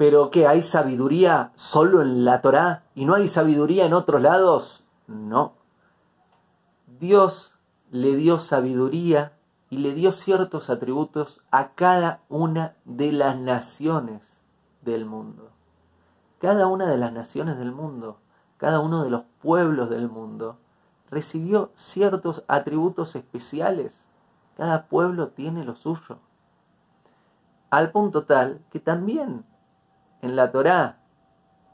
Pero ¿qué? ¿Hay sabiduría solo en la Torá y no hay sabiduría en otros lados? No. Dios le dio sabiduría y le dio ciertos atributos a cada una de las naciones del mundo. Cada una de las naciones del mundo, cada uno de los pueblos del mundo, recibió ciertos atributos especiales. Cada pueblo tiene lo suyo. Al punto tal que también en la Torá,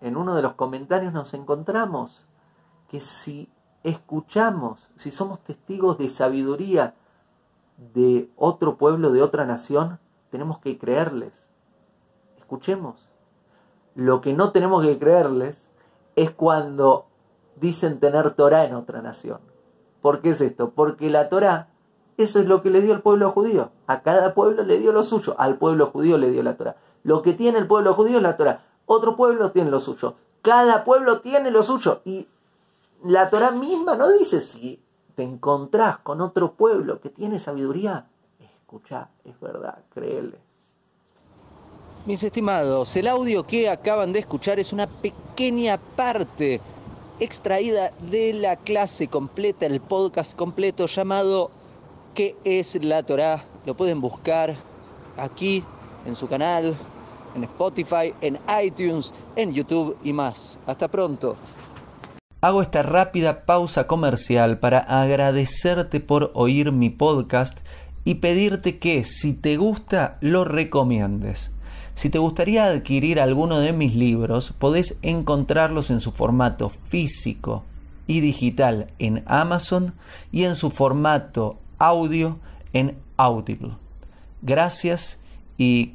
en uno de los comentarios nos encontramos que si escuchamos, si somos testigos de sabiduría de otro pueblo, de otra nación, tenemos que creerles. Escuchemos. Lo que no tenemos que creerles es cuando dicen tener Torah en otra nación. ¿Por qué es esto? Porque la Torah, eso es lo que le dio el pueblo judío. A cada pueblo le dio lo suyo. Al pueblo judío le dio la Torah. Lo que tiene el pueblo judío es la Torah. Otro pueblo tiene lo suyo. Cada pueblo tiene lo suyo. Y la Torah misma no dice si te encontrás con otro pueblo que tiene sabiduría. Escucha, es verdad, créele. Mis estimados, el audio que acaban de escuchar es una pequeña parte extraída de la clase completa, el podcast completo llamado ¿Qué es la Torah? Lo pueden buscar aquí en su canal, en Spotify, en iTunes, en YouTube y más. Hasta pronto. Hago esta rápida pausa comercial para agradecerte por oír mi podcast y pedirte que si te gusta lo recomiendes. Si te gustaría adquirir alguno de mis libros, podés encontrarlos en su formato físico y digital en Amazon y en su formato audio en Audible. Gracias y